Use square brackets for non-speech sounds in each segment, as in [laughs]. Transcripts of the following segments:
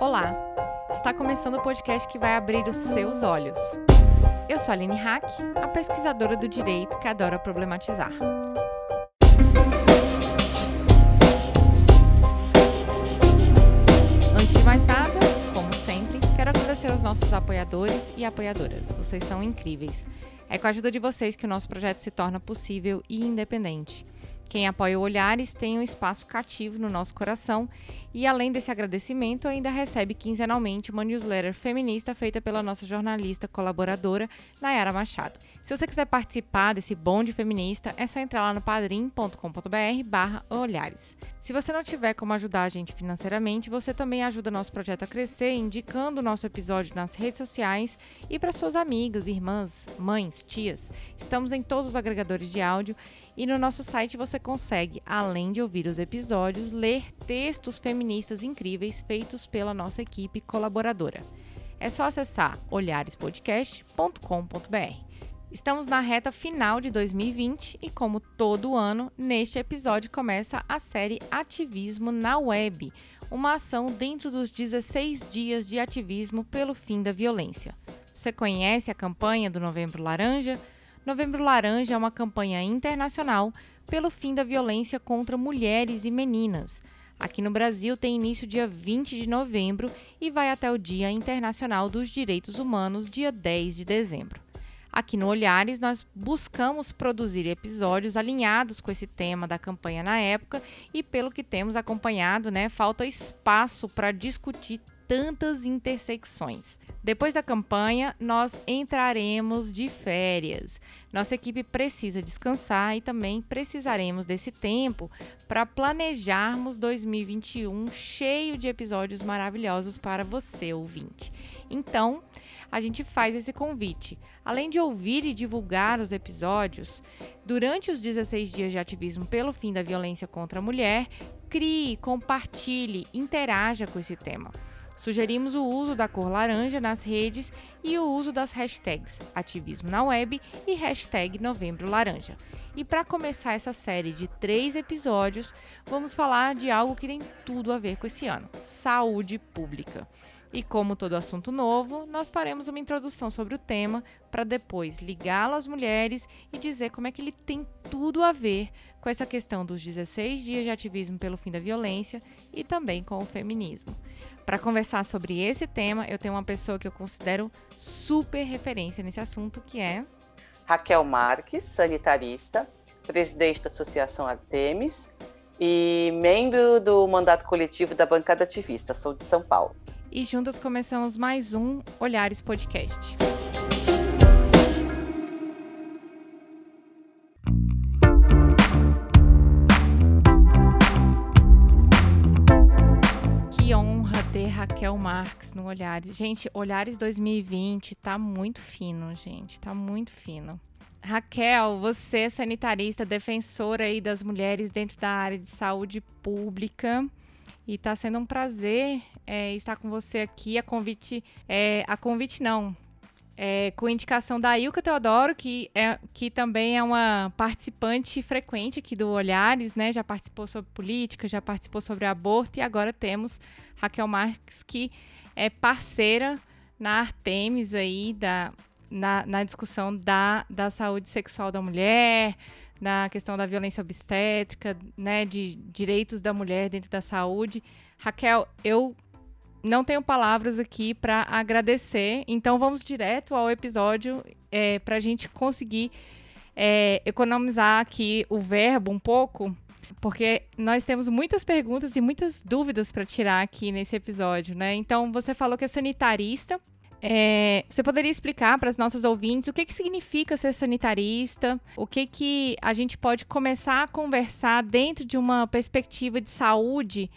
Olá! Está começando o podcast que vai abrir os seus olhos. Eu sou a Aline Hack, a pesquisadora do direito que adora problematizar. Antes de mais nada, como sempre, quero agradecer aos nossos apoiadores e apoiadoras. Vocês são incríveis. É com a ajuda de vocês que o nosso projeto se torna possível e independente. Quem apoia o Olhares tem um espaço cativo no nosso coração e, além desse agradecimento, ainda recebe quinzenalmente uma newsletter feminista feita pela nossa jornalista colaboradora, Nayara Machado. Se você quiser participar desse bonde feminista, é só entrar lá no padrim.com.br barra olhares. Se você não tiver como ajudar a gente financeiramente, você também ajuda nosso projeto a crescer, indicando o nosso episódio nas redes sociais e para suas amigas, irmãs, mães, tias. Estamos em todos os agregadores de áudio e no nosso site você consegue, além de ouvir os episódios, ler textos feministas incríveis feitos pela nossa equipe colaboradora. É só acessar olharespodcast.com.br. Estamos na reta final de 2020 e, como todo ano, neste episódio começa a série Ativismo na Web, uma ação dentro dos 16 dias de ativismo pelo fim da violência. Você conhece a campanha do Novembro Laranja? Novembro Laranja é uma campanha internacional pelo fim da violência contra mulheres e meninas. Aqui no Brasil tem início dia 20 de novembro e vai até o Dia Internacional dos Direitos Humanos, dia 10 de dezembro. Aqui no Olhares, nós buscamos produzir episódios alinhados com esse tema da campanha na época e, pelo que temos acompanhado, né, falta espaço para discutir tantas intersecções. Depois da campanha, nós entraremos de férias. Nossa equipe precisa descansar e também precisaremos desse tempo para planejarmos 2021 cheio de episódios maravilhosos para você, ouvinte. Então, a gente faz esse convite. Além de ouvir e divulgar os episódios, durante os 16 dias de ativismo pelo fim da violência contra a mulher, crie, compartilhe, interaja com esse tema. Sugerimos o uso da cor laranja nas redes e o uso das hashtags Ativismo na Web e hashtag Novembro Laranja. E para começar essa série de três episódios, vamos falar de algo que tem tudo a ver com esse ano: saúde pública. E como todo assunto novo, nós faremos uma introdução sobre o tema para depois ligá-lo às mulheres e dizer como é que ele tem tudo a ver com essa questão dos 16 dias de ativismo pelo fim da violência e também com o feminismo. Para conversar sobre esse tema, eu tenho uma pessoa que eu considero super referência nesse assunto, que é Raquel Marques, sanitarista, presidente da Associação Artemis e membro do mandato coletivo da bancada ativista, sou de São Paulo. E juntas começamos mais um Olhares Podcast. Raquel Marques no Olhares. Gente, Olhares 2020 tá muito fino, gente. Tá muito fino. Raquel, você é sanitarista, defensora aí das mulheres dentro da área de saúde pública. E tá sendo um prazer é, estar com você aqui. A convite, é, a convite não, é, com indicação da Ilka Teodoro, que, é, que também é uma participante frequente aqui do Olhares, né? Já participou sobre política, já participou sobre aborto e agora temos Raquel Marques, que é parceira na Artemis aí, da, na, na discussão da, da saúde sexual da mulher, na questão da violência obstétrica, né, de direitos da mulher dentro da saúde. Raquel, eu não tenho palavras aqui para agradecer, então vamos direto ao episódio é, para a gente conseguir é, economizar aqui o verbo um pouco, porque nós temos muitas perguntas e muitas dúvidas para tirar aqui nesse episódio, né? Então você falou que é sanitarista. É, você poderia explicar para os nossos ouvintes o que, que significa ser sanitarista? O que, que a gente pode começar a conversar dentro de uma perspectiva de saúde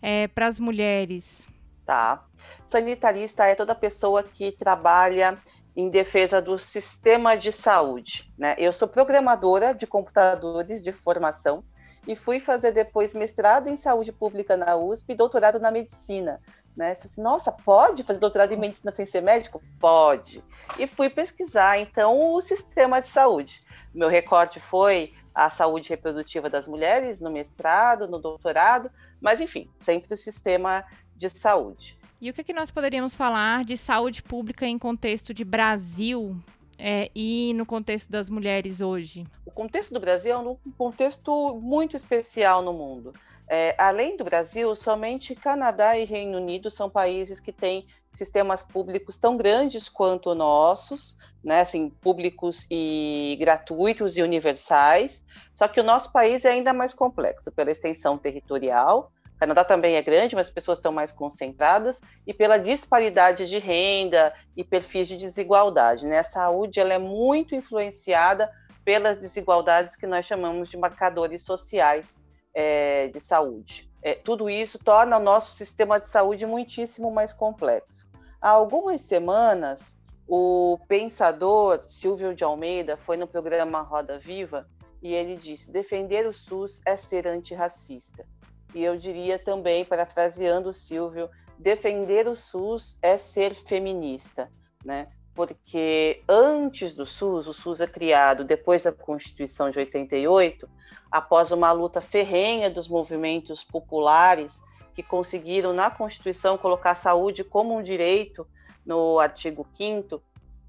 é, para as mulheres? tá? Sanitarista é toda pessoa que trabalha em defesa do sistema de saúde, né? Eu sou programadora de computadores de formação e fui fazer depois mestrado em saúde pública na USP e doutorado na medicina, né? Falei assim, nossa, pode fazer doutorado em medicina sem ser médico? Pode. E fui pesquisar então o sistema de saúde. Meu recorte foi a saúde reprodutiva das mulheres no mestrado, no doutorado, mas enfim, sempre o sistema de saúde. E o que, é que nós poderíamos falar de saúde pública em contexto de Brasil é, e no contexto das mulheres hoje? O contexto do Brasil é um contexto muito especial no mundo. É, além do Brasil, somente Canadá e Reino Unido são países que têm sistemas públicos tão grandes quanto nossos, né, assim, públicos e gratuitos e universais. Só que o nosso país é ainda mais complexo pela extensão territorial. O Canadá também é grande, mas as pessoas estão mais concentradas e pela disparidade de renda e perfis de desigualdade. Né? A saúde ela é muito influenciada pelas desigualdades que nós chamamos de marcadores sociais é, de saúde. É, tudo isso torna o nosso sistema de saúde muitíssimo mais complexo. Há algumas semanas, o pensador Silvio de Almeida foi no programa Roda Viva e ele disse: defender o SUS é ser antirracista. E eu diria também, parafraseando o Silvio, defender o SUS é ser feminista, né? Porque antes do SUS, o SUS é criado depois da Constituição de 88, após uma luta ferrenha dos movimentos populares que conseguiram na Constituição colocar a saúde como um direito no artigo 5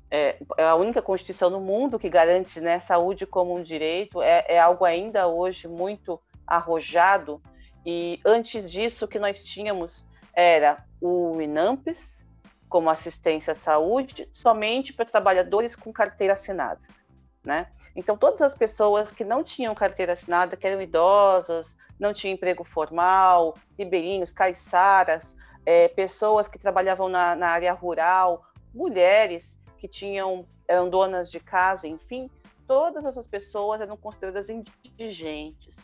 é, é, a única Constituição no mundo que garante né, saúde como um direito, é, é algo ainda hoje muito arrojado, e antes disso o que nós tínhamos era o INAMPES, como assistência à saúde, somente para trabalhadores com carteira assinada né? Então, todas as pessoas que não tinham carteira assinada, que eram idosas, não tinham emprego formal, ribeirinhos, caiçaras, é, pessoas que trabalhavam na, na, área rural, mulheres que tinham eram donas de casa, enfim, todas essas pessoas eram consideradas indigentes.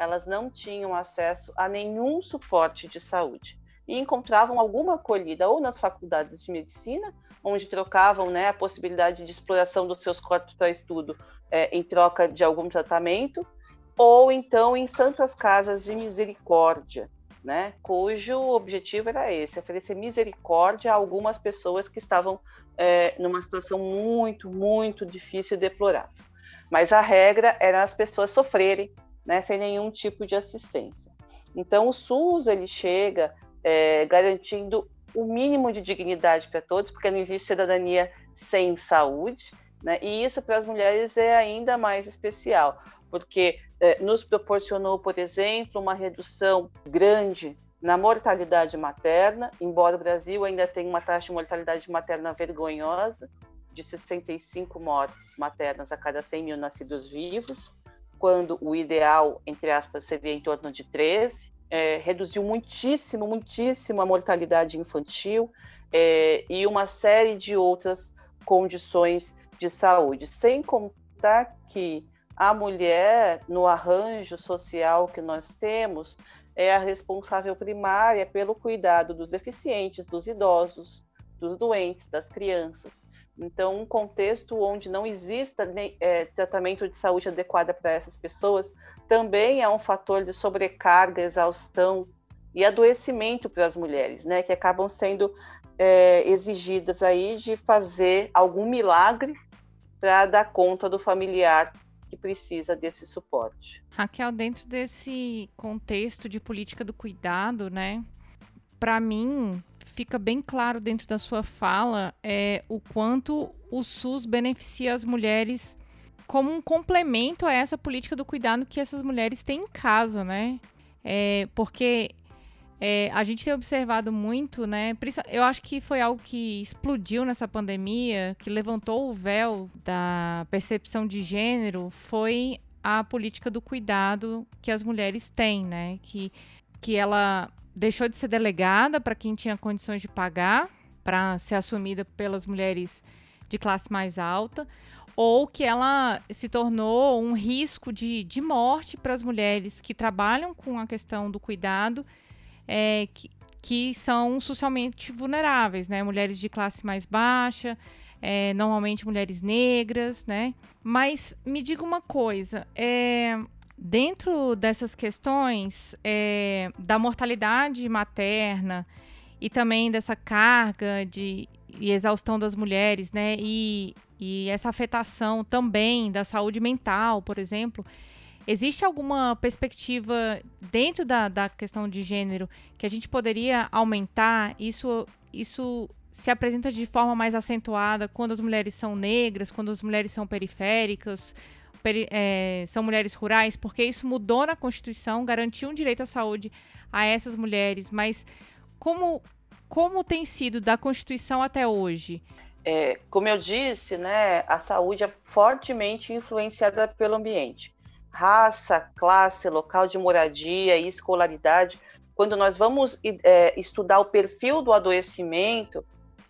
Elas não tinham acesso a nenhum suporte de saúde e encontravam alguma acolhida ou nas faculdades de medicina onde trocavam né, a possibilidade de exploração dos seus corpos para estudo é, em troca de algum tratamento, ou então em santas casas de misericórdia, né, cujo objetivo era esse, oferecer misericórdia a algumas pessoas que estavam é, numa situação muito, muito difícil e deplorável. Mas a regra era as pessoas sofrerem né, sem nenhum tipo de assistência. Então o SUS ele chega é, garantindo o mínimo de dignidade para todos, porque não existe cidadania sem saúde, né? E isso para as mulheres é ainda mais especial, porque é, nos proporcionou, por exemplo, uma redução grande na mortalidade materna, embora o Brasil ainda tenha uma taxa de mortalidade materna vergonhosa, de 65 mortes maternas a cada 100 mil nascidos vivos, quando o ideal, entre aspas, seria em torno de 13 é, reduziu muitíssimo, muitíssimo a mortalidade infantil é, e uma série de outras condições de saúde. Sem contar que a mulher, no arranjo social que nós temos, é a responsável primária pelo cuidado dos deficientes, dos idosos, dos doentes, das crianças. Então, um contexto onde não exista é, tratamento de saúde adequado para essas pessoas também é um fator de sobrecarga, exaustão e adoecimento para as mulheres, né, que acabam sendo é, exigidas aí de fazer algum milagre para dar conta do familiar que precisa desse suporte. Raquel, dentro desse contexto de política do cuidado, né, para mim fica bem claro dentro da sua fala é o quanto o SUS beneficia as mulheres como um complemento a essa política do cuidado que essas mulheres têm em casa, né? É, porque é, a gente tem observado muito, né? Eu acho que foi algo que explodiu nessa pandemia, que levantou o véu da percepção de gênero, foi a política do cuidado que as mulheres têm, né? Que, que ela deixou de ser delegada para quem tinha condições de pagar, para ser assumida pelas mulheres de classe mais alta, ou que ela se tornou um risco de, de morte para as mulheres que trabalham com a questão do cuidado, é, que, que são socialmente vulneráveis, né? Mulheres de classe mais baixa, é, normalmente mulheres negras, né? Mas me diga uma coisa, é, Dentro dessas questões é, da mortalidade materna e também dessa carga de e exaustão das mulheres, né? E, e essa afetação também da saúde mental, por exemplo. Existe alguma perspectiva dentro da, da questão de gênero que a gente poderia aumentar? Isso isso se apresenta de forma mais acentuada quando as mulheres são negras, quando as mulheres são periféricas, peri é, são mulheres rurais, porque isso mudou na Constituição, garantiu um direito à saúde a essas mulheres, mas como, como tem sido da Constituição até hoje? É, como eu disse, né, a saúde é fortemente influenciada pelo ambiente. Raça, classe, local de moradia e escolaridade. Quando nós vamos é, estudar o perfil do adoecimento,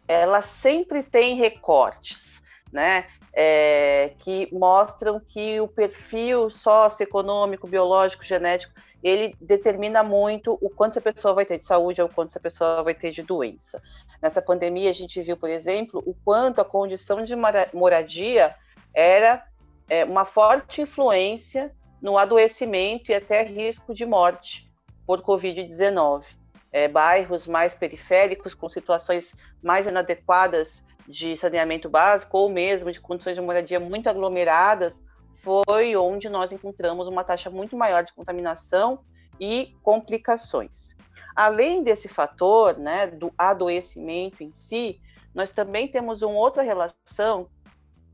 ela sempre tem recortes, né? É, que mostram que o perfil socioeconômico, biológico, genético, ele determina muito o quanto essa pessoa vai ter de saúde ou o quanto essa pessoa vai ter de doença. Nessa pandemia, a gente viu, por exemplo, o quanto a condição de moradia era é, uma forte influência no adoecimento e até risco de morte por Covid-19 é, bairros mais periféricos, com situações mais inadequadas de saneamento básico ou mesmo de condições de moradia muito aglomeradas, foi onde nós encontramos uma taxa muito maior de contaminação e complicações. Além desse fator, né, do adoecimento em si, nós também temos uma outra relação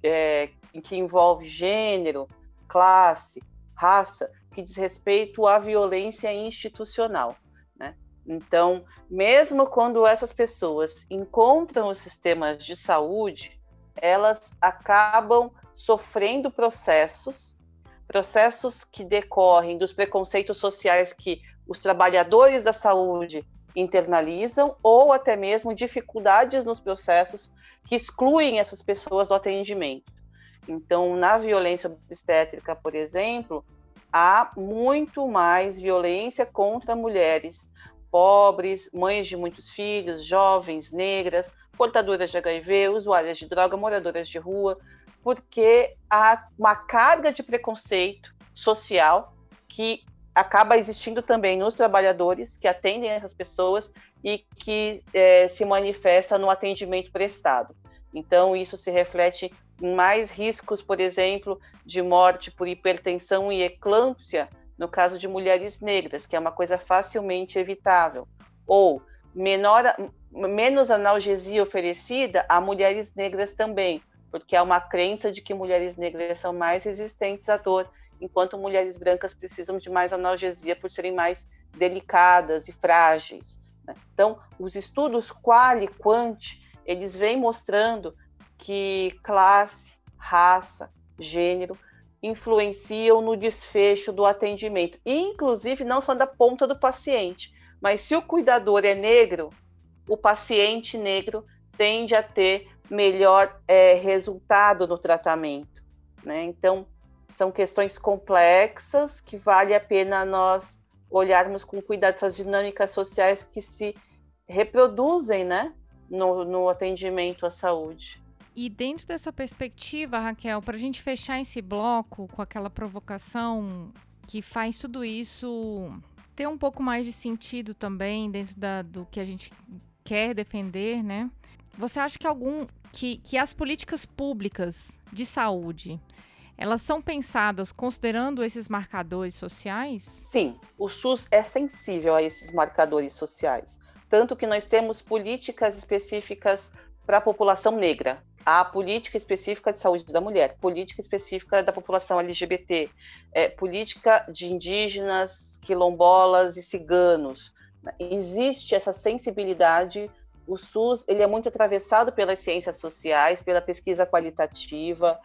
é, que envolve gênero, classe, raça, que diz respeito à violência institucional. Então, mesmo quando essas pessoas encontram os sistemas de saúde, elas acabam sofrendo processos, processos que decorrem dos preconceitos sociais que os trabalhadores da saúde internalizam ou até mesmo dificuldades nos processos que excluem essas pessoas do atendimento. Então, na violência obstétrica, por exemplo, há muito mais violência contra mulheres, pobres, mães de muitos filhos, jovens, negras, portadoras de HIV, usuárias de droga, moradoras de rua, porque há uma carga de preconceito social que acaba existindo também nos trabalhadores que atendem essas pessoas e que é, se manifesta no atendimento prestado. Então, isso se reflete em mais riscos, por exemplo, de morte por hipertensão e eclâmpsia no caso de mulheres negras, que é uma coisa facilmente evitável, ou menor, menos analgesia oferecida a mulheres negras também, porque há uma crença de que mulheres negras são mais resistentes à dor, enquanto mulheres brancas precisam de mais analgesia por serem mais delicadas e frágeis. Né? Então, os estudos qual e quant, eles vêm mostrando que classe, raça, gênero influenciam no desfecho do atendimento, inclusive não só da ponta do paciente, mas se o cuidador é negro, o paciente negro tende a ter melhor é, resultado no tratamento. Né? Então, são questões complexas que vale a pena nós olharmos com cuidado essas dinâmicas sociais que se reproduzem né, no, no atendimento à saúde. E dentro dessa perspectiva, Raquel, para a gente fechar esse bloco com aquela provocação que faz tudo isso ter um pouco mais de sentido também dentro da, do que a gente quer defender, né? Você acha que algum que, que as políticas públicas de saúde elas são pensadas considerando esses marcadores sociais? Sim, o SUS é sensível a esses marcadores sociais. Tanto que nós temos políticas específicas para a população negra, a política específica de saúde da mulher, política específica da população LGBT, é, política de indígenas, quilombolas e ciganos. Existe essa sensibilidade. O SUS ele é muito atravessado pelas ciências sociais, pela pesquisa qualitativa.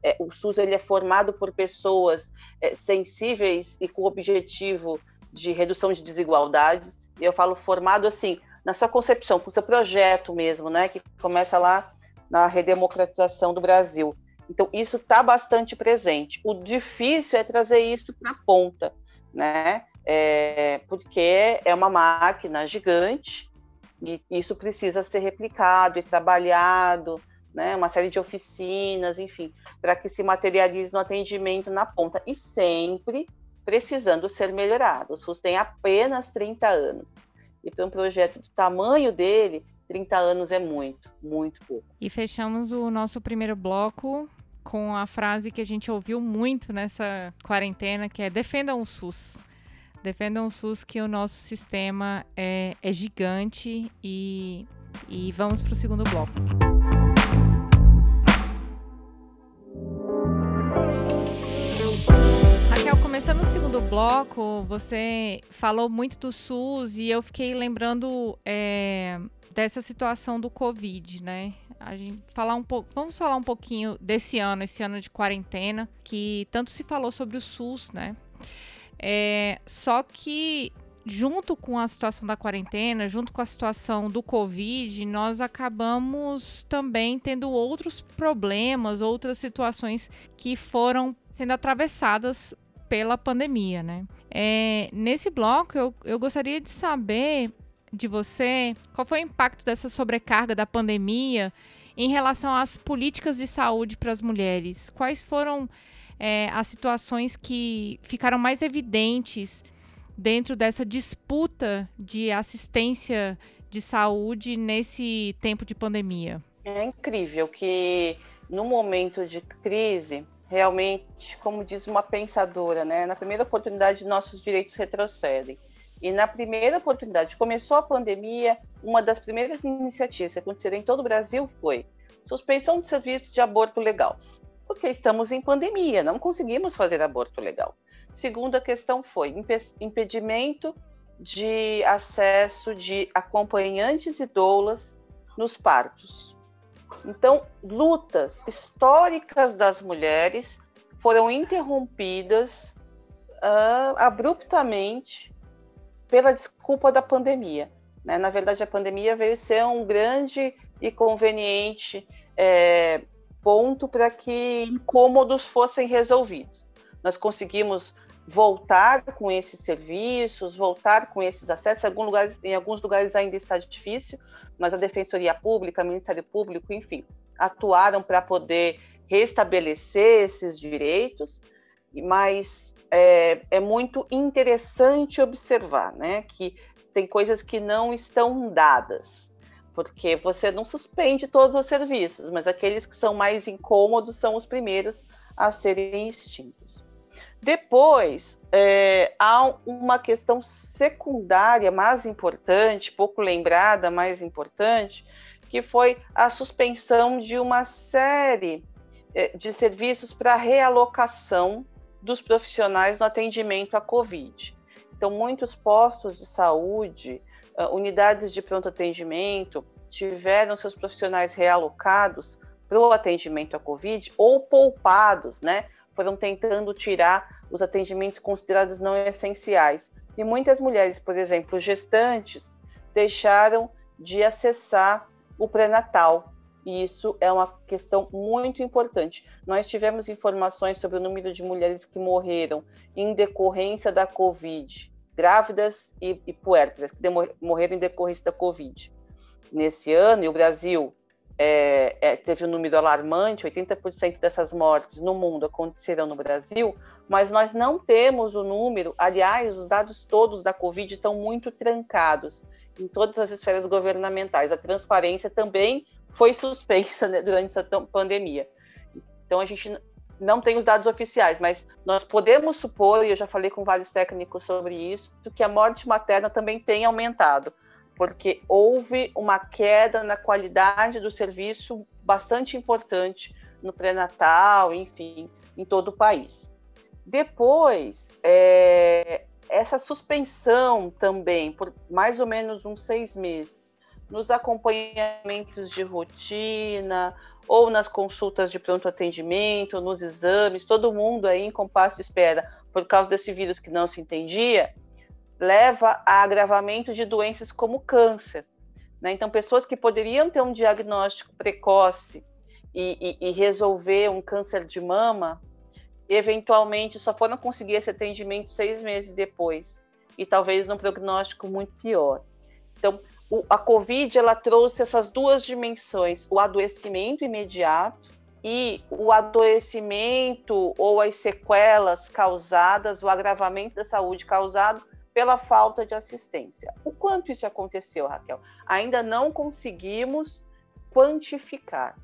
É, o SUS ele é formado por pessoas é, sensíveis e com o objetivo de redução de desigualdades. Eu falo formado assim na sua concepção, com o seu projeto mesmo, né, que começa lá na redemocratização do Brasil. Então, isso está bastante presente. O difícil é trazer isso para a ponta, né? É, porque é uma máquina gigante e isso precisa ser replicado e trabalhado, né? Uma série de oficinas, enfim, para que se materialize no atendimento na ponta e sempre precisando ser melhorado. O SUS tem apenas 30 anos. E para um projeto do tamanho dele, 30 anos é muito, muito pouco. E fechamos o nosso primeiro bloco com a frase que a gente ouviu muito nessa quarentena, que é defendam o SUS. Defendam o SUS que o nosso sistema é, é gigante e E vamos para o segundo bloco. Começando o segundo bloco, você falou muito do SUS e eu fiquei lembrando é, dessa situação do Covid, né? A gente falar um pouco, vamos falar um pouquinho desse ano, esse ano de quarentena, que tanto se falou sobre o SUS, né? É, só que junto com a situação da quarentena, junto com a situação do Covid, nós acabamos também tendo outros problemas, outras situações que foram sendo atravessadas pela pandemia, né? É, nesse bloco, eu, eu gostaria de saber de você qual foi o impacto dessa sobrecarga da pandemia em relação às políticas de saúde para as mulheres. Quais foram é, as situações que ficaram mais evidentes dentro dessa disputa de assistência de saúde nesse tempo de pandemia? É incrível que no momento de crise, realmente, como diz uma pensadora, né, na primeira oportunidade nossos direitos retrocedem. E na primeira oportunidade, começou a pandemia, uma das primeiras iniciativas que aconteceram em todo o Brasil foi suspensão de serviço de aborto legal. Porque estamos em pandemia, não conseguimos fazer aborto legal. Segunda questão foi impedimento de acesso de acompanhantes e doulas nos partos. Então, lutas históricas das mulheres foram interrompidas uh, abruptamente pela desculpa da pandemia. Né? Na verdade, a pandemia veio ser um grande e conveniente é, ponto para que incômodos fossem resolvidos. Nós conseguimos voltar com esses serviços, voltar com esses acessos. Em alguns lugares, em alguns lugares ainda está difícil, mas a Defensoria Pública, o Ministério Público, enfim, atuaram para poder restabelecer esses direitos, mas é, é, muito interessante observar né, que tem coisas que não estão dadas, porque você não suspende todos os serviços, mas aqueles que são mais incômodos são os primeiros a serem extintos. Depois, é, há uma questão secundária mais importante, pouco lembrada, mais importante, que foi a suspensão de uma série é, de serviços para realocação dos profissionais no atendimento à Covid. Então, muitos postos de saúde, uh, unidades de pronto atendimento, tiveram seus profissionais realocados para o atendimento à Covid ou poupados, né? foram tentando tirar os atendimentos considerados não essenciais. E muitas mulheres, por exemplo, gestantes, deixaram de acessar o pré-natal. E isso é uma questão muito importante. Nós tivemos informações sobre o número de mulheres que morreram em decorrência da Covid, grávidas e, e puérperas, que morreram em decorrência da Covid. Nesse ano, e o Brasil é, é, teve um número alarmante, 80% dessas mortes no mundo aconteceram no Brasil, mas nós não temos o número, aliás, os dados todos da Covid estão muito trancados em todas as esferas governamentais. A transparência também foi suspensa né, durante essa pandemia. Então a gente não tem os dados oficiais, mas nós podemos supor, e eu já falei com vários técnicos sobre isso, que a morte materna também tem aumentado porque houve uma queda na qualidade do serviço bastante importante no pré-natal, enfim, em todo o país. Depois, é, essa suspensão também, por mais ou menos uns seis meses, nos acompanhamentos de rotina ou nas consultas de pronto atendimento, nos exames, todo mundo aí em compasso de espera por causa desse vírus que não se entendia, leva a agravamento de doenças como câncer. Né? Então, pessoas que poderiam ter um diagnóstico precoce e, e, e, resolver um câncer de mama, eventualmente só foram conseguir esse atendimento seis meses depois, e talvez num prognóstico muito pior. Então, o, a COVID ela trouxe essas duas dimensões: o adoecimento imediato e o adoecimento ou as sequelas causadas, o agravamento da saúde causado pela falta de assistência. O quanto isso aconteceu, Raquel? Ainda não conseguimos quantificar.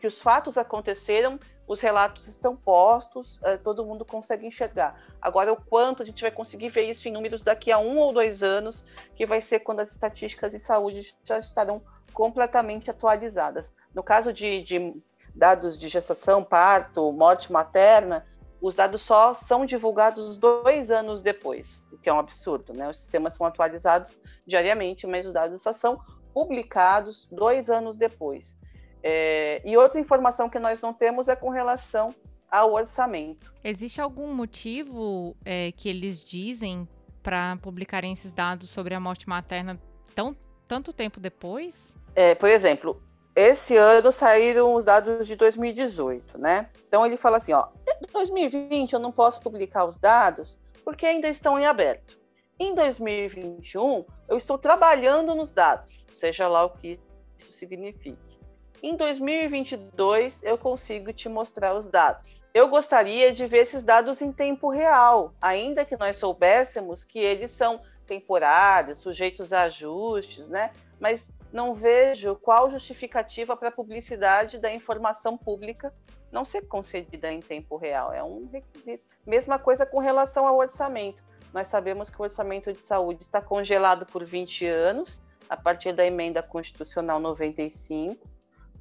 Que os fatos aconteceram, os relatos estão postos, eh, todo mundo consegue enxergar. Agora, o quanto a gente vai conseguir ver isso em números daqui a um ou dois anos, que vai ser quando as estatísticas de saúde já estarão completamente atualizadas. No caso de, de dados de gestação, parto, morte materna, os dados só são divulgados dois anos depois, o que é um absurdo, né? Os sistemas são atualizados diariamente, mas os dados só são publicados dois anos depois. É, e outra informação que nós não temos é com relação ao orçamento. Existe algum motivo é, que eles dizem para publicarem esses dados sobre a morte materna tão, tanto tempo depois? É, por exemplo, esse ano saíram os dados de 2018, né? Então ele fala assim, ó, 2020 eu não posso publicar os dados porque ainda estão em aberto. Em 2021 eu estou trabalhando nos dados, seja lá o que isso signifique. Em 2022 eu consigo te mostrar os dados. Eu gostaria de ver esses dados em tempo real, ainda que nós soubéssemos que eles são temporários, sujeitos a ajustes, né? Mas não vejo qual justificativa para a publicidade da informação pública não ser concedida em tempo real. É um requisito. Mesma coisa com relação ao orçamento. Nós sabemos que o orçamento de saúde está congelado por 20 anos, a partir da emenda constitucional 95.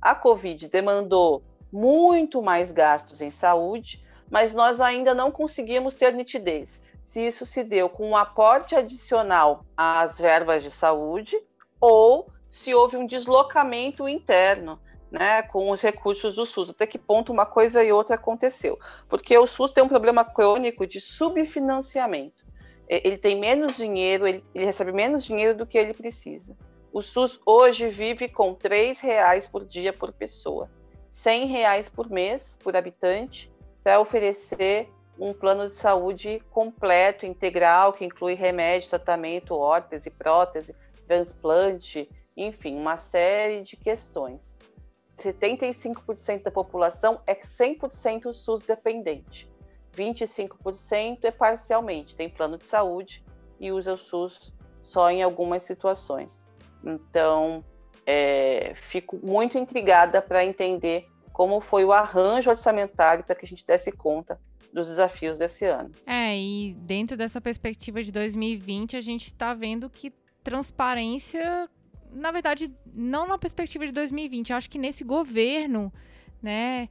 A Covid demandou muito mais gastos em saúde, mas nós ainda não conseguimos ter nitidez se isso se deu com um aporte adicional às verbas de saúde ou se houve um deslocamento interno né, com os recursos do SUS, até que ponto uma coisa e outra aconteceu. Porque o SUS tem um problema crônico de subfinanciamento. Ele tem menos dinheiro, ele, ele recebe menos dinheiro do que ele precisa. O SUS hoje vive com R$ reais por dia por pessoa, R$ reais por mês por habitante, para oferecer um plano de saúde completo, integral, que inclui remédio, tratamento, órtese, prótese, transplante, enfim, uma série de questões. 75% da população é 100% SUS dependente. 25% é parcialmente, tem plano de saúde e usa o SUS só em algumas situações. Então, é, fico muito intrigada para entender como foi o arranjo orçamentário para que a gente desse conta dos desafios desse ano. É, e dentro dessa perspectiva de 2020, a gente está vendo que transparência na verdade, não na perspectiva de 2020. Eu acho que nesse governo, né,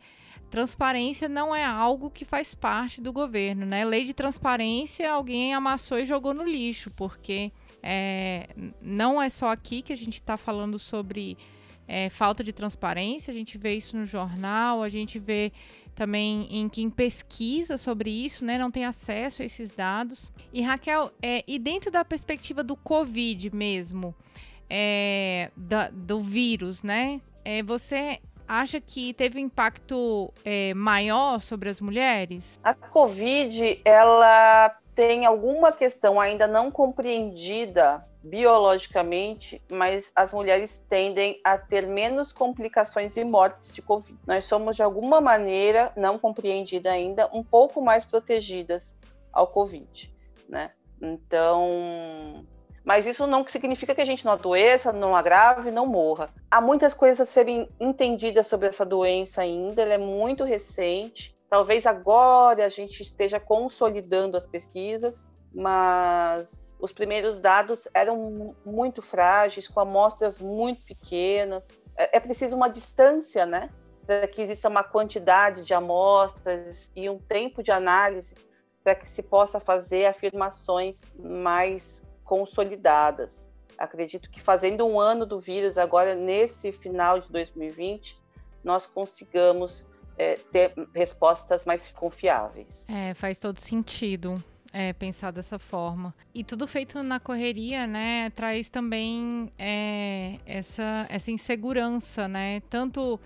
transparência não é algo que faz parte do governo, né? Lei de transparência, alguém amassou e jogou no lixo, porque é, não é só aqui que a gente está falando sobre é, falta de transparência, a gente vê isso no jornal, a gente vê também em quem pesquisa sobre isso, né, não tem acesso a esses dados. E Raquel, é, e dentro da perspectiva do Covid mesmo, é, da, do vírus, né? É, você acha que teve um impacto é, maior sobre as mulheres? A Covid, ela tem alguma questão ainda não compreendida biologicamente, mas as mulheres tendem a ter menos complicações e mortes de Covid. Nós somos, de alguma maneira, não compreendida ainda, um pouco mais protegidas ao Covid, né? Então, mas isso não significa que a gente não adoeça, não agrave, não morra. Há muitas coisas a serem entendidas sobre essa doença ainda, ela é muito recente. Talvez agora a gente esteja consolidando as pesquisas, mas os primeiros dados eram muito frágeis, com amostras muito pequenas. É, é preciso uma distância, né? Para que exista uma quantidade de amostras e um tempo de análise para que se possa fazer afirmações mais consolidadas. Acredito que fazendo um ano do vírus, agora nesse final de 2020, nós consigamos é, ter respostas mais confiáveis. É, faz todo sentido. É, pensar dessa forma. E tudo feito na correria, né, traz também é, essa, essa insegurança, né, tanto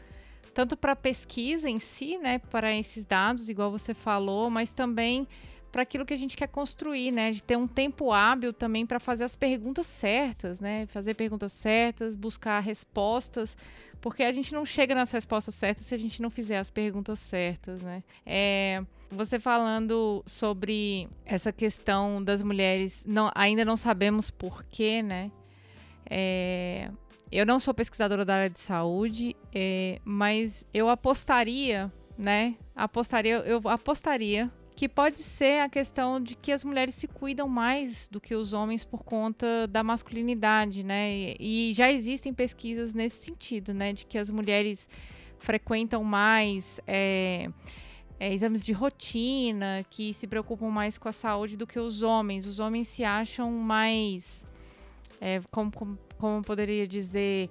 tanto para a pesquisa em si, né, para esses dados, igual você falou, mas também para aquilo que a gente quer construir, né? De ter um tempo hábil também para fazer as perguntas certas, né? Fazer perguntas certas, buscar respostas, porque a gente não chega nas respostas certas se a gente não fizer as perguntas certas, né? É, você falando sobre essa questão das mulheres, não, ainda não sabemos porquê, né? É, eu não sou pesquisadora da área de saúde, é, mas eu apostaria, né? Apostaria, eu apostaria que pode ser a questão de que as mulheres se cuidam mais do que os homens por conta da masculinidade, né? E, já existem pesquisas nesse sentido, né? De que as mulheres frequentam mais é, é, exames de rotina, que se preocupam mais com a saúde do que os homens. Os homens se acham mais, é, como, como, como poderia dizer,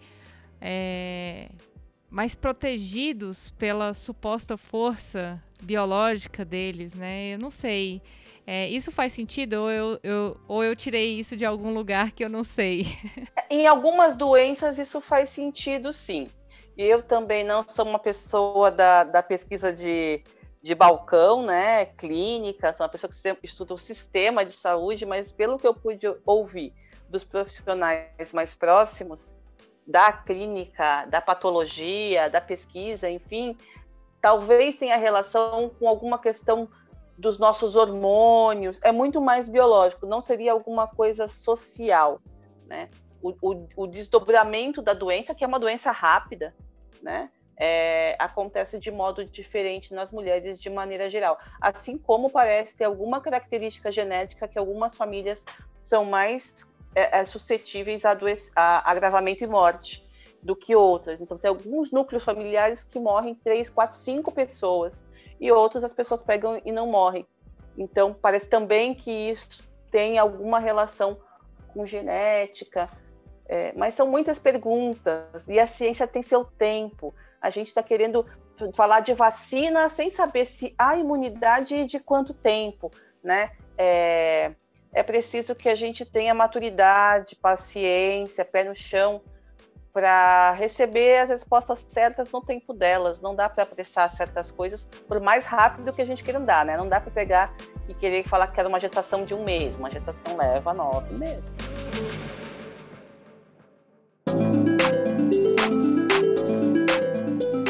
é, mais protegidos pela suposta força biológica deles, né? Eu não sei. É, isso faz sentido ou eu, eu, ou eu tirei isso de algum lugar que eu não sei? [laughs] Em algumas doenças isso faz sentido, sim. Eu também não sou uma pessoa da, da pesquisa de, de balcão, né, clínica, sou uma pessoa que estuda o sistema de saúde, mas pelo que eu pude ouvir dos profissionais mais próximos da clínica, da patologia, da pesquisa, enfim, talvez tenha relação com alguma questão dos nossos hormônios, é muito mais biológico, não seria alguma coisa social, né? O, o, o desdobramento da doença, que é uma doença rápida, né? É, acontece de modo diferente nas mulheres de maneira geral. Assim como parece ter alguma característica genética que algumas famílias são mais é, é, suscetíveis a, a agravamento e morte do que outras. Então, tem alguns núcleos familiares que morrem três, quatro, cinco pessoas, e outros as pessoas pegam e não morrem. Então, parece também que isso tem alguma relação com genética, é, mas são muitas perguntas, e a ciência tem seu tempo. A gente está querendo falar de vacina sem saber se há imunidade e de quanto tempo, né? É, é preciso que a gente tenha maturidade, paciência, pé no chão para receber as respostas certas no tempo delas. Não dá para apressar certas coisas por mais rápido que a gente queira andar, né? Não dá para pegar e querer falar que era uma gestação de um mês. Uma gestação leva nove meses.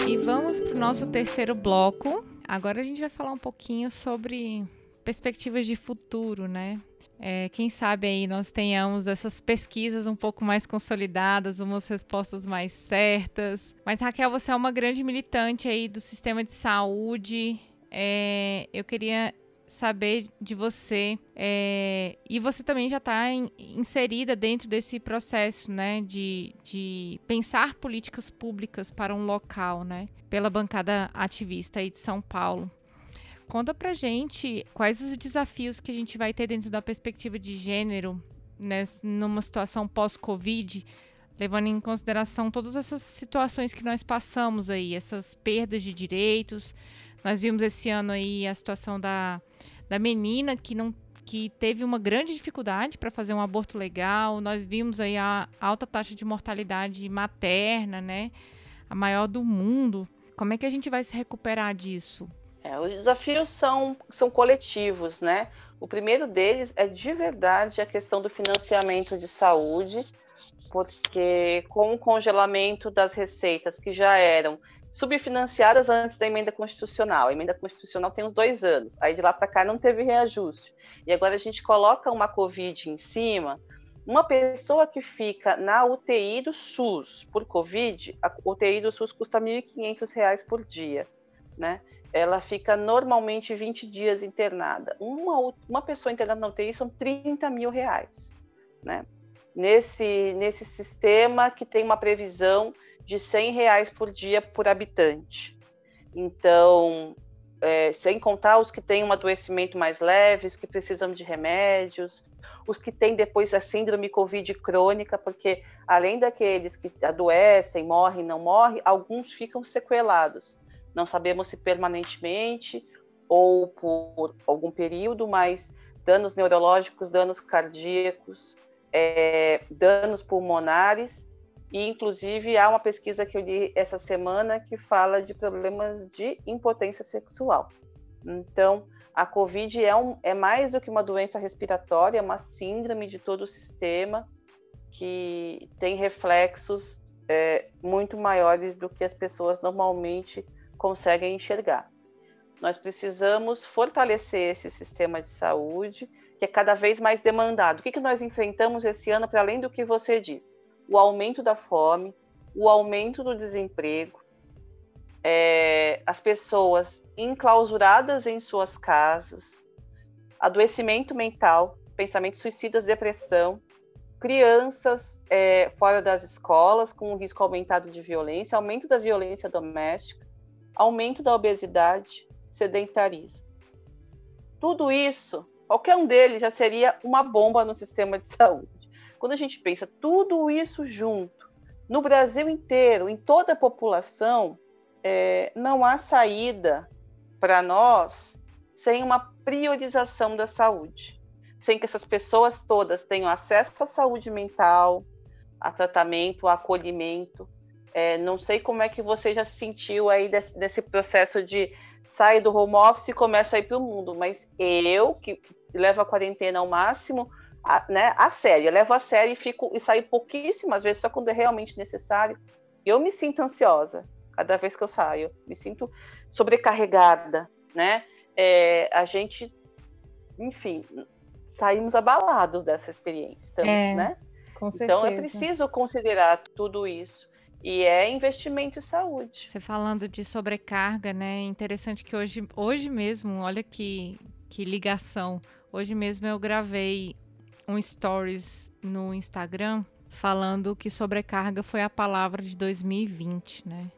E vamos para o nosso terceiro bloco. Agora a gente vai falar um pouquinho sobre perspectivas de futuro, né? É, quem sabe aí nós tenhamos essas pesquisas um pouco mais consolidadas, umas respostas mais certas. Mas Raquel, você é uma grande militante aí do sistema de saúde. É, eu queria saber de você é, e você também já está inserida dentro desse processo, né, de, de pensar políticas públicas para um local, né, pela bancada ativista aí de São Paulo. Conta pra gente quais os desafios que a gente vai ter dentro da perspectiva de gênero, né, numa situação pós-Covid, levando em consideração todas essas situações que nós passamos aí, essas perdas de direitos. Nós vimos esse ano aí a situação da, da menina que não que teve uma grande dificuldade para fazer um aborto legal. Nós vimos aí a alta taxa de mortalidade materna, né? A maior do mundo. Como é que a gente vai se recuperar disso? É, os desafios são, são coletivos, né? O primeiro deles é de verdade a questão do financiamento de saúde, porque com o congelamento das receitas que já eram subfinanciadas antes da emenda constitucional, a emenda constitucional tem uns dois anos, aí de lá para cá não teve reajuste, e agora a gente coloca uma Covid em cima, uma pessoa que fica na UTI do SUS por Covid, a UTI do SUS custa R$ 1.500 por dia, né? Ela fica normalmente 20 dias internada. Uma, uma pessoa internada na UTI são 30 mil reais, né? Nesse, nesse sistema que tem uma previsão de 100 reais por dia por habitante. Então, é, sem contar os que têm um adoecimento mais leve, os que precisam de remédios, os que têm depois a síndrome Covid crônica, porque além daqueles que adoecem, morrem, não morrem, alguns ficam sequelados. Não sabemos se permanentemente ou por algum período, mas danos neurológicos, danos cardíacos, é, danos pulmonares, e inclusive há uma pesquisa que eu li essa semana que fala de problemas de impotência sexual. Então, a COVID é, um, é mais do que uma doença respiratória, é uma síndrome de todo o sistema que tem reflexos é, muito maiores do que as pessoas normalmente conseguem enxergar. Nós precisamos fortalecer esse sistema de saúde, que é cada vez mais demandado. O que, que nós enfrentamos esse ano, para além do que você disse? O aumento da fome, o aumento do desemprego, é, as pessoas enclausuradas em suas casas, adoecimento mental, pensamentos suicidas, depressão, crianças é, fora das escolas com um risco aumentado de violência, aumento da violência doméstica, aumento da obesidade, sedentarismo. Tudo isso, qualquer um deles já seria uma bomba no sistema de [laughs] saúde. Quando a gente pensa tudo isso junto, no Brasil inteiro, em toda a população, é, não há saída para nós sem uma priorização da saúde, sem que essas pessoas todas tenham acesso à saúde mental, a tratamento, a acolhimento. É, não sei como é que você já se sentiu aí desse, desse processo de sair do home office e começa a ir para o mundo, mas eu, que, levo a quarentena ao máximo, a, né, a sério, eu levo a sério e fico e saio pouquíssimas vezes, só quando é realmente necessário. Eu me sinto ansiosa cada vez que eu saio, me sinto sobrecarregada, né? É, a gente, enfim, saímos abalados dessa experiência, estamos, é, né? então é preciso considerar tudo isso. E é investimento em saúde. Você falando de sobrecarga, né? Interessante que hoje, hoje mesmo, olha que, que ligação. Hoje mesmo eu gravei um stories no Instagram falando que sobrecarga foi a palavra de 2020, né?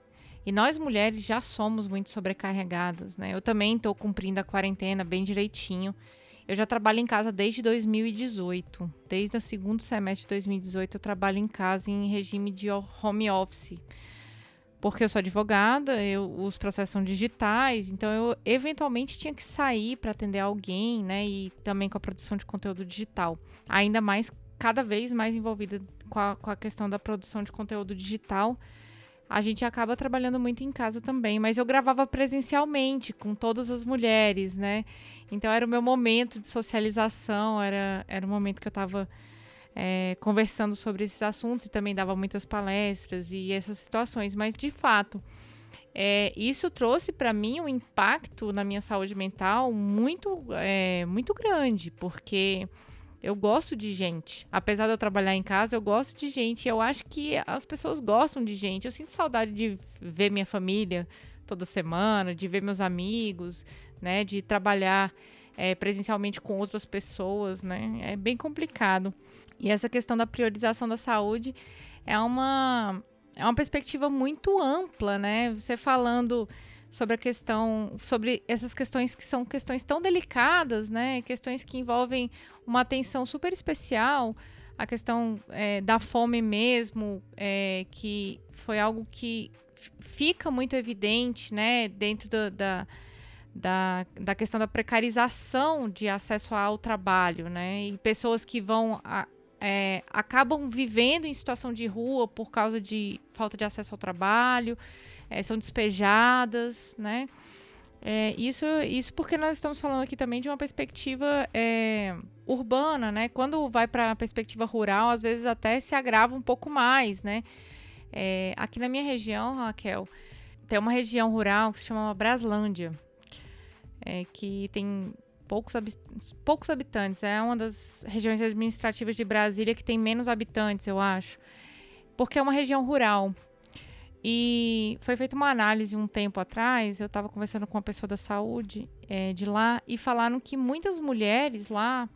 E nós mulheres já somos muito sobrecarregadas, né? Eu também estou cumprindo a quarentena bem direitinho. Eu já trabalho em casa desde 2018. Desde o segundo semestre de 2018 eu trabalho em casa em regime de home office. Porque eu sou advogada, eu, os processos são digitais, então eu eventualmente tinha que sair para atender alguém, né? E também com a produção de conteúdo digital. Ainda mais, cada vez mais envolvida com a, com a questão da produção de conteúdo digital a gente acaba trabalhando muito em casa também, mas eu gravava presencialmente com todas as mulheres, né? Então era o meu momento de socialização, era, era o momento que eu estava é, conversando sobre esses assuntos e também dava muitas palestras e essas situações, mas de fato. É, isso trouxe para mim um impacto na minha saúde mental muito, é, muito grande, porque eu gosto de gente. Apesar de eu trabalhar em casa, eu gosto de gente. Eu acho que as pessoas gostam de gente. Eu sinto saudade de ver minha família toda semana, de ver meus amigos, né? De trabalhar é, presencialmente com outras pessoas, né? É bem complicado. E essa questão da priorização da saúde é uma, é uma perspectiva muito ampla, né? Você falando sobre a questão, sobre essas questões que são questões tão delicadas, né? Questões que envolvem uma atenção super especial, a questão é, da fome mesmo, é, que foi algo que fica muito evidente, né? Dentro do, da, da, da questão da precarização de acesso ao trabalho, né? E pessoas que vão a, é, acabam vivendo em situação de rua por causa de falta de acesso ao trabalho é, são despejadas, né? É, isso, isso porque nós estamos falando aqui também de uma perspectiva é, urbana, né? Quando vai para a perspectiva rural, às vezes até se agrava um pouco mais, né? É, aqui na minha região, Raquel, tem uma região rural que se chama Braslândia, é, que tem poucos, poucos habitantes. É uma das regiões administrativas de Brasília que tem menos habitantes, eu acho. Porque é uma região rural. E foi feita uma análise um tempo atrás. Eu estava conversando com uma pessoa da saúde é, de lá e falaram que muitas mulheres lá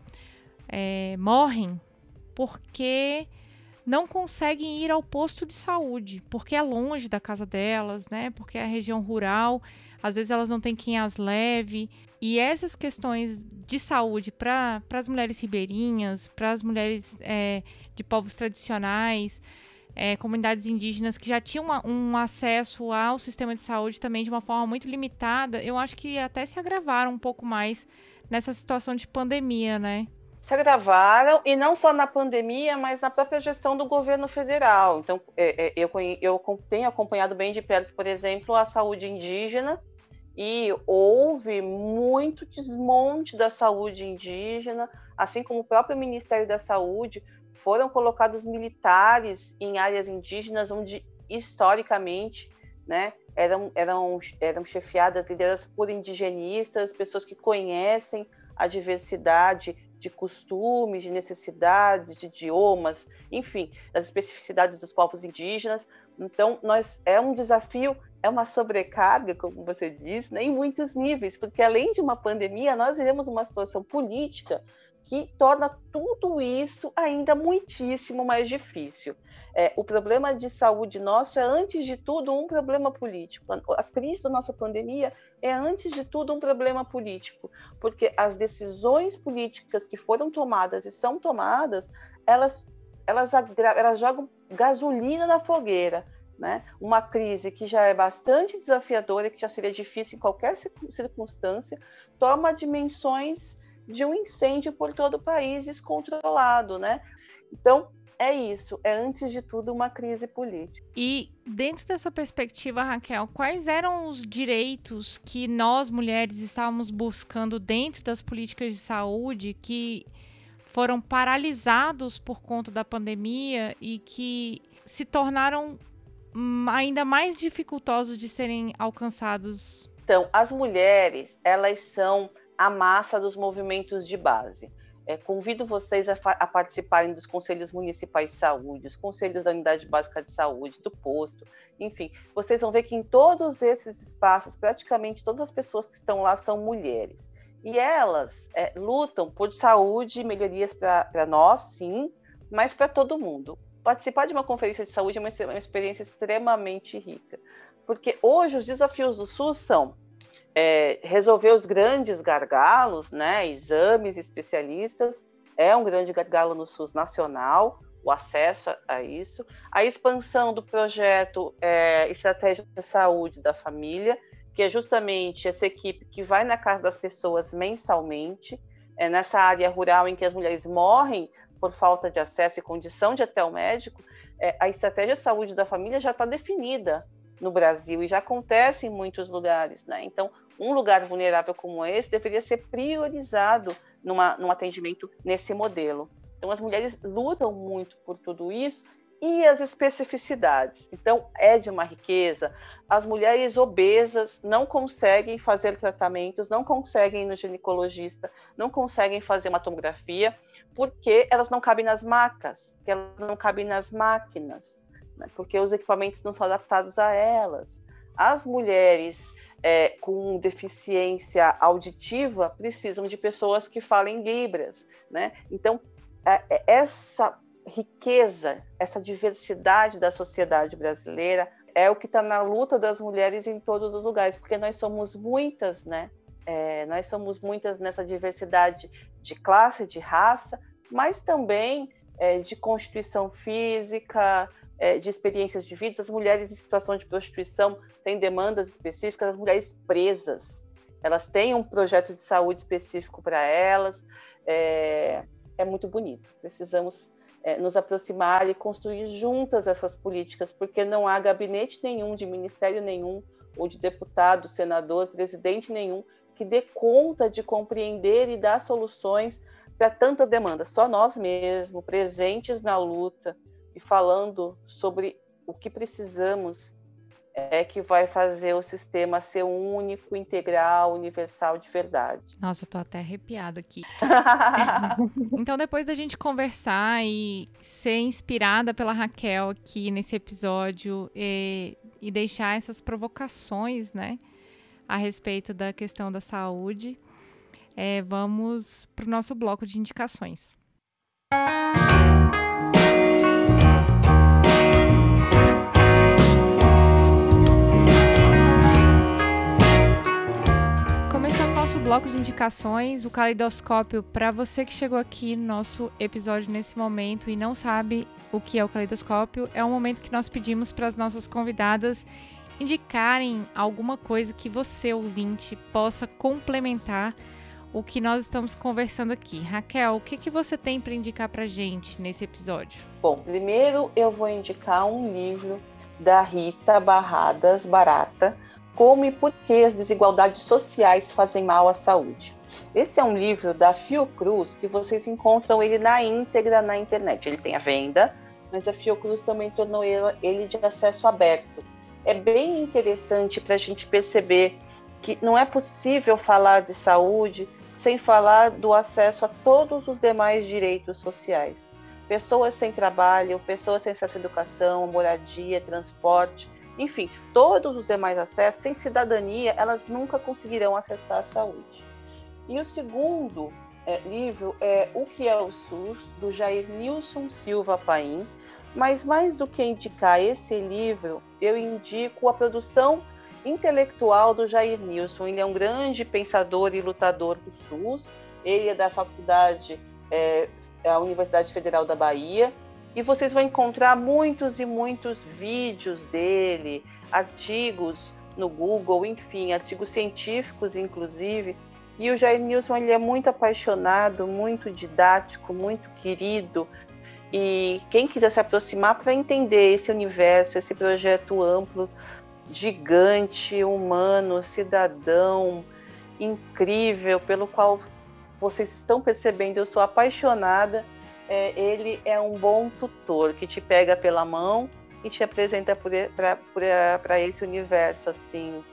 é, morrem porque não conseguem ir ao posto de saúde, porque é longe da casa delas, né? Porque é a região rural, às vezes elas não têm quem as leve. E essas questões de saúde para as mulheres ribeirinhas, para as mulheres é, de povos tradicionais, é, comunidades indígenas que já tinham uma, um acesso ao sistema de saúde também de uma forma muito limitada, eu acho que até se agravaram um pouco mais nessa situação de pandemia, né? Se agravaram, e não só na pandemia, mas na própria gestão do governo federal. Então, é, é, eu, eu tenho acompanhado bem de perto, por exemplo, a saúde indígena, e houve muito desmonte da saúde indígena, assim como o próprio Ministério da Saúde foram colocados militares em áreas indígenas onde historicamente, né, eram eram eram chefiadas lideradas por indigenistas, pessoas que conhecem a diversidade de costumes, de necessidades, de idiomas, enfim, das especificidades dos povos indígenas. Então, nós é um desafio, é uma sobrecarga, como você disse, né, em muitos níveis, porque além de uma pandemia, nós iremos uma situação política que torna tudo isso ainda muitíssimo mais difícil. É, o problema de saúde nosso é, antes de tudo, um problema político. A crise da nossa pandemia é, antes de tudo, um problema político, porque as decisões políticas que foram tomadas e são tomadas, elas, elas, elas jogam gasolina na fogueira. Né? Uma crise que já é bastante desafiadora, que já seria difícil em qualquer circunstância, toma dimensões de um incêndio por todo o país descontrolado, né? Então, é isso, é antes de tudo uma crise política. E dentro dessa perspectiva, Raquel, quais eram os direitos que nós mulheres estávamos buscando dentro das políticas de saúde que foram paralisados por conta da pandemia e que se tornaram ainda mais dificultosos de serem alcançados? Então, as mulheres, elas são a massa dos movimentos de base. É, convido vocês a, a, participarem dos conselhos municipais de saúde, os conselhos da unidade básica de saúde, do posto, enfim. Vocês vão ver que em todos esses espaços, praticamente todas as pessoas que estão lá são mulheres. E elas é, lutam por saúde e melhorias para nós, sim, mas para todo mundo. Participar de uma conferência de saúde é uma, uma experiência extremamente rica, porque hoje os desafios do SUS são é, resolver os grandes gargalos, né, exames especialistas, é um grande gargalo no SUS nacional, o acesso a, a isso, a expansão do projeto é, Estratégia de Saúde da Família, que é justamente essa equipe que vai na casa das pessoas mensalmente, é nessa área rural em que as mulheres morrem por falta de acesso e condição de até o médico, é, a estratégia de saúde da família já está definida no Brasil e já acontece em muitos lugares, né? Então, um lugar vulnerável como esse deveria ser priorizado numa, num atendimento nesse modelo. Então, as mulheres lutam muito por tudo isso e as especificidades. Então, é de uma riqueza. As mulheres obesas não conseguem fazer tratamentos, não conseguem ir no ginecologista, não conseguem fazer uma tomografia, porque elas não cabem nas macas, elas não cabem nas máquinas, né? porque os equipamentos não são adaptados a elas. As mulheres é, com deficiência auditiva precisam de pessoas que falem Libras, né? Então, é, é, essa riqueza, essa diversidade da sociedade brasileira é o que está na luta das mulheres em todos os lugares, porque nós somos muitas, né? É, nós somos muitas nessa diversidade de classe, de raça, mas também é, de constituição física, é, de experiências de vida, as mulheres em situação de prostituição têm demandas específicas, as mulheres presas, elas têm um projeto de saúde específico para elas, é, é, muito bonito. Precisamos é, nos aproximar e construir juntas essas políticas, porque não há gabinete nenhum, de ministério nenhum, ou de deputado, senador, presidente nenhum, que dê conta de compreender e dar soluções para tantas demandas. Só nós mesmos, presentes na luta, e falando sobre o que precisamos é que vai fazer o sistema ser único, integral, universal de verdade. Nossa, eu tô até arrepiada aqui. [laughs] então, depois da gente conversar e ser inspirada pela Raquel aqui nesse episódio e, e deixar essas provocações, né, a respeito da questão da saúde, é, vamos para o nosso bloco de indicações. Música bloco de indicações, o caleidoscópio, para você que chegou aqui no nosso episódio nesse momento e não sabe o que é o caleidoscópio, é um momento que nós pedimos para as nossas convidadas indicarem alguma coisa que você, ouvinte, possa complementar o que nós estamos conversando aqui. Raquel, o que, que você tem para indicar para gente nesse episódio? Bom, primeiro eu vou indicar um livro da Rita Barradas Barata, como e por que as desigualdades sociais fazem mal à saúde. Esse é um livro da Fiocruz que vocês encontram ele na íntegra na internet. Ele tem a venda, mas a Fiocruz também tornou ele de acesso aberto. É bem interessante para a gente perceber que não é possível falar de saúde sem falar do acesso a todos os demais direitos sociais. Pessoas sem trabalho, pessoas sem acesso à educação, moradia, transporte, enfim, todos os demais acessos, sem cidadania, elas nunca conseguirão acessar a saúde. E o segundo é, livro é O que é o SUS, do Jair Nilson Silva Paim. Mas mais do que indicar esse livro, eu indico a produção intelectual do Jair Nilson. Ele é um grande pensador e lutador do SUS. Ele é da faculdade, é, é a Universidade Federal da Bahia. E vocês vão encontrar muitos e muitos vídeos dele, artigos no Google, enfim, artigos científicos, inclusive. E o Jair Nilson ele é muito apaixonado, muito didático, muito querido. E quem quiser se aproximar para entender esse universo, esse projeto amplo gigante, humano, cidadão, incrível, pelo qual vocês estão percebendo, eu sou apaixonada. É, ele é um bom tutor que te pega pela mão e te apresenta para esse universo assim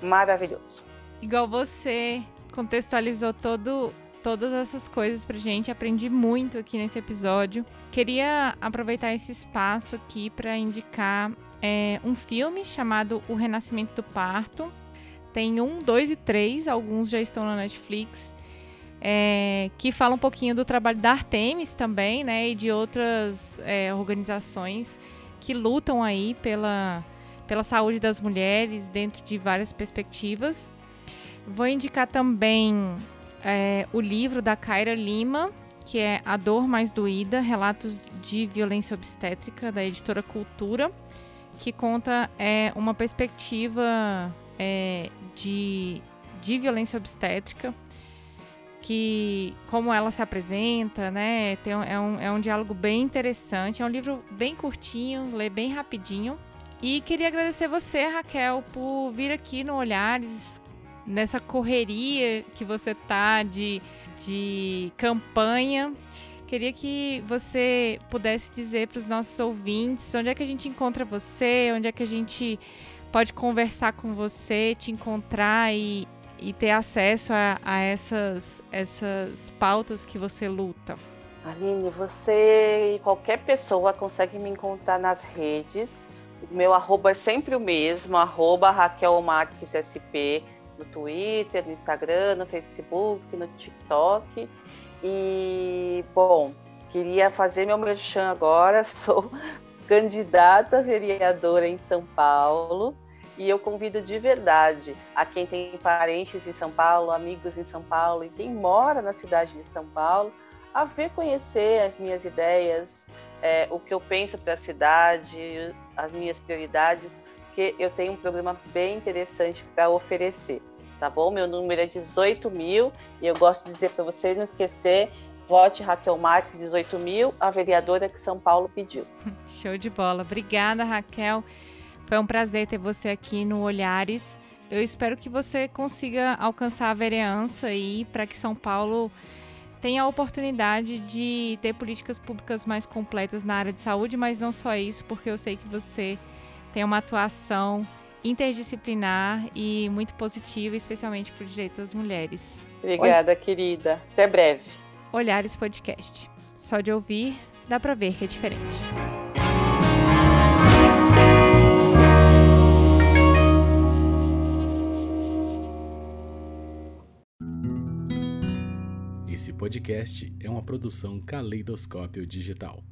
maravilhoso. Igual você contextualizou todo, todas essas coisas pra gente, aprendi muito aqui nesse episódio. Queria aproveitar esse espaço aqui para indicar é um filme chamado O Renascimento do Parto. Tem um, dois e três, alguns já estão na Netflix. É, que fala um pouquinho do trabalho da Artemis também, né? E de outras é, organizações que lutam aí pela, pela saúde das mulheres dentro de várias perspectivas. Vou indicar também é, o livro da Kaira Lima, que é A Dor Mais Doída, Relatos de Violência Obstétrica, da editora Cultura que conta é, uma perspectiva é, de, de violência obstétrica, que como ela se apresenta, né? Tem, é, um, é um diálogo bem interessante, é um livro bem curtinho, lê bem rapidinho. E queria agradecer você, Raquel, por vir aqui no Olhares, nessa correria que você tá de, de campanha. Queria que você pudesse dizer para os nossos ouvintes onde é que a gente encontra você, onde é que a gente pode conversar com você, te encontrar e, e ter acesso a, a essas, essas pautas que você luta. Aline, você e qualquer pessoa consegue me encontrar nas redes. O meu arroba é sempre o mesmo, arroba Raquel Marques SP, no Twitter, no Instagram, no Facebook, no TikTok. E, bom, queria fazer meu merchan agora. [laughs] Sou candidata vereadora em São Paulo e eu convido de verdade a quem tem parentes em São Paulo, amigos em São Paulo e quem mora na cidade de São Paulo a ver conhecer as minhas ideias, é, o que eu penso para a cidade, as minhas prioridades, porque eu tenho um programa bem interessante para oferecer tá bom? Meu número é 18 mil e eu gosto de dizer para você não esquecer, vote Raquel Marques 18 mil, a vereadora que São Paulo pediu. [laughs] Show de bola. Obrigada, Raquel. Foi um prazer ter você aqui no Olhares. Eu espero que você consiga alcançar a vereança aí para que São Paulo tenha a oportunidade de ter políticas públicas mais completas na área de saúde, mas não só isso, porque eu sei que você tem uma atuação interdisciplinar e muito positiva, especialmente para o direito das mulheres. Obrigada, Ol... querida. Até breve. Olhares Podcast. Só de ouvir, dá para ver que é diferente. Esse podcast é uma produção Caleidoscópio Digital.